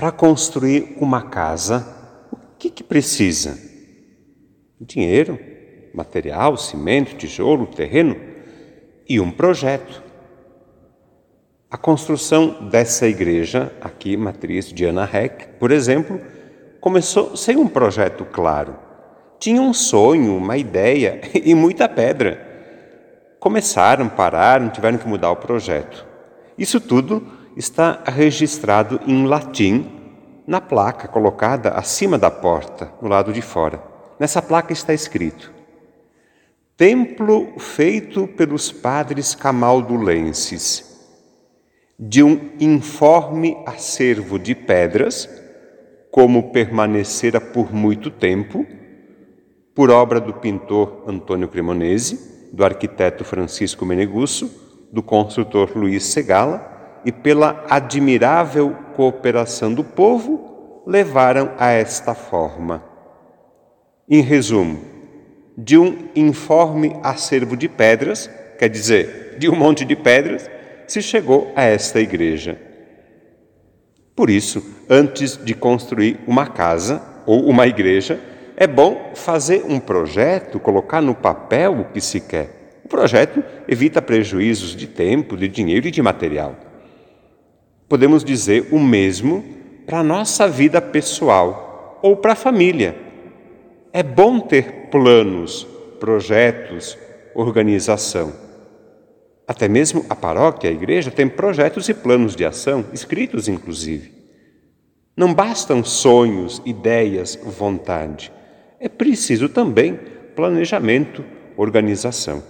Para construir uma casa, o que, que precisa? Dinheiro, material, cimento, tijolo, terreno e um projeto. A construção dessa igreja, aqui, matriz de Ana Heck, por exemplo, começou sem um projeto claro. Tinha um sonho, uma ideia e muita pedra. Começaram, pararam, tiveram que mudar o projeto. Isso tudo está registrado em latim na placa colocada acima da porta, no lado de fora. Nessa placa está escrito: Templo feito pelos padres camaldulenses, de um informe acervo de pedras, como permanecera por muito tempo, por obra do pintor Antônio Cremonese, do arquiteto Francisco Menegusso, do construtor Luiz Segala e pela admirável cooperação do povo, levaram a esta forma. Em resumo, de um informe acervo de pedras, quer dizer, de um monte de pedras, se chegou a esta igreja. Por isso, antes de construir uma casa ou uma igreja, é bom fazer um projeto, colocar no papel o que se quer. O projeto evita prejuízos de tempo, de dinheiro e de material. Podemos dizer o mesmo para a nossa vida pessoal ou para a família. É bom ter planos, projetos, organização. Até mesmo a paróquia, a igreja, tem projetos e planos de ação, escritos inclusive. Não bastam sonhos, ideias, vontade. É preciso também planejamento, organização.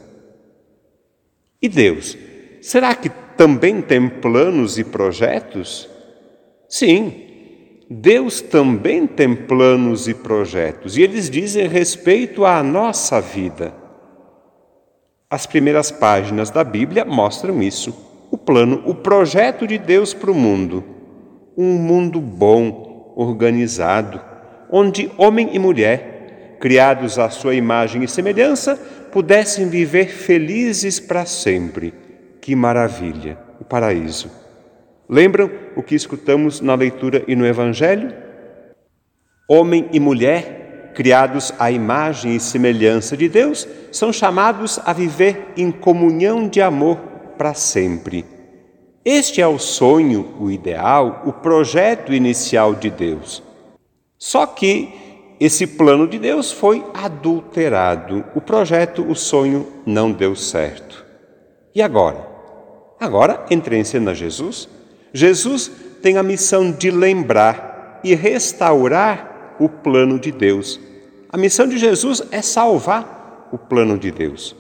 E Deus? Será que também tem planos e projetos? Sim, Deus também tem planos e projetos, e eles dizem respeito à nossa vida. As primeiras páginas da Bíblia mostram isso. O plano, o projeto de Deus para o mundo. Um mundo bom, organizado, onde homem e mulher, criados à sua imagem e semelhança, pudessem viver felizes para sempre. Que maravilha! O paraíso. Lembram o que escutamos na leitura e no Evangelho? Homem e mulher, criados à imagem e semelhança de Deus, são chamados a viver em comunhão de amor para sempre. Este é o sonho, o ideal, o projeto inicial de Deus. Só que esse plano de Deus foi adulterado. O projeto, o sonho não deu certo. E agora? Agora entra em cena Jesus Jesus tem a missão de lembrar e restaurar o plano de Deus. A missão de Jesus é salvar o plano de Deus.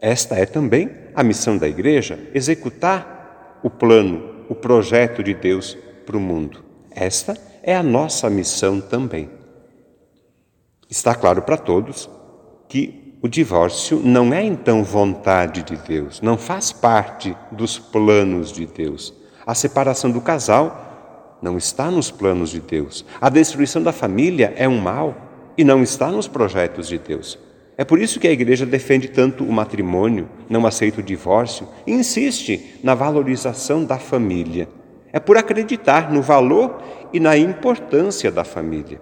Esta é também a missão da igreja, executar o plano, o projeto de Deus para o mundo. Esta é a nossa missão também. Está claro para todos que o divórcio não é então vontade de Deus, não faz parte dos planos de Deus. A separação do casal não está nos planos de Deus. A destruição da família é um mal e não está nos projetos de Deus. É por isso que a igreja defende tanto o matrimônio, não aceita o divórcio e insiste na valorização da família. É por acreditar no valor e na importância da família.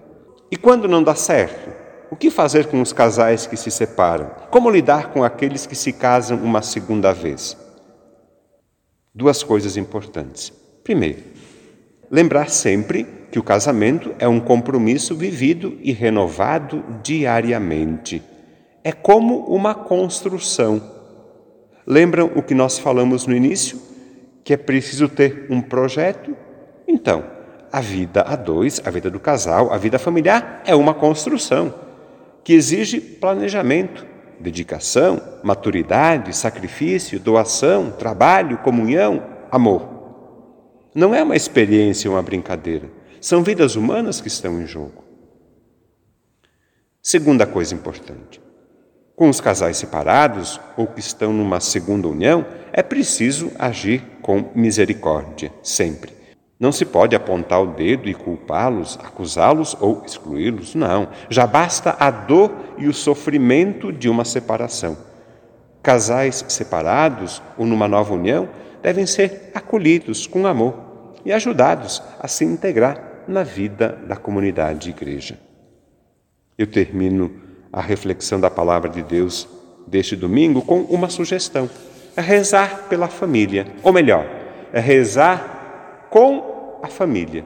E quando não dá certo, o que fazer com os casais que se separam? Como lidar com aqueles que se casam uma segunda vez? Duas coisas importantes. Primeiro, lembrar sempre que o casamento é um compromisso vivido e renovado diariamente. É como uma construção. Lembram o que nós falamos no início? Que é preciso ter um projeto? Então, a vida a dois, a vida do casal, a vida familiar é uma construção que exige planejamento, dedicação, maturidade, sacrifício, doação, trabalho, comunhão, amor. Não é uma experiência, uma brincadeira. São vidas humanas que estão em jogo. Segunda coisa importante: com os casais separados ou que estão numa segunda união, é preciso agir com misericórdia, sempre. Não se pode apontar o dedo e culpá-los, acusá-los ou excluí-los, não. Já basta a dor e o sofrimento de uma separação. Casais separados ou numa nova união devem ser acolhidos com amor e ajudados a se integrar na vida da comunidade igreja. Eu termino a reflexão da palavra de Deus deste domingo com uma sugestão: é rezar pela família, ou melhor, é rezar com a família